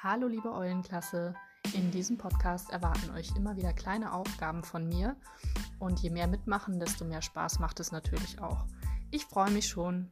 Hallo liebe Eulenklasse, in diesem Podcast erwarten euch immer wieder kleine Aufgaben von mir und je mehr mitmachen, desto mehr Spaß macht es natürlich auch. Ich freue mich schon.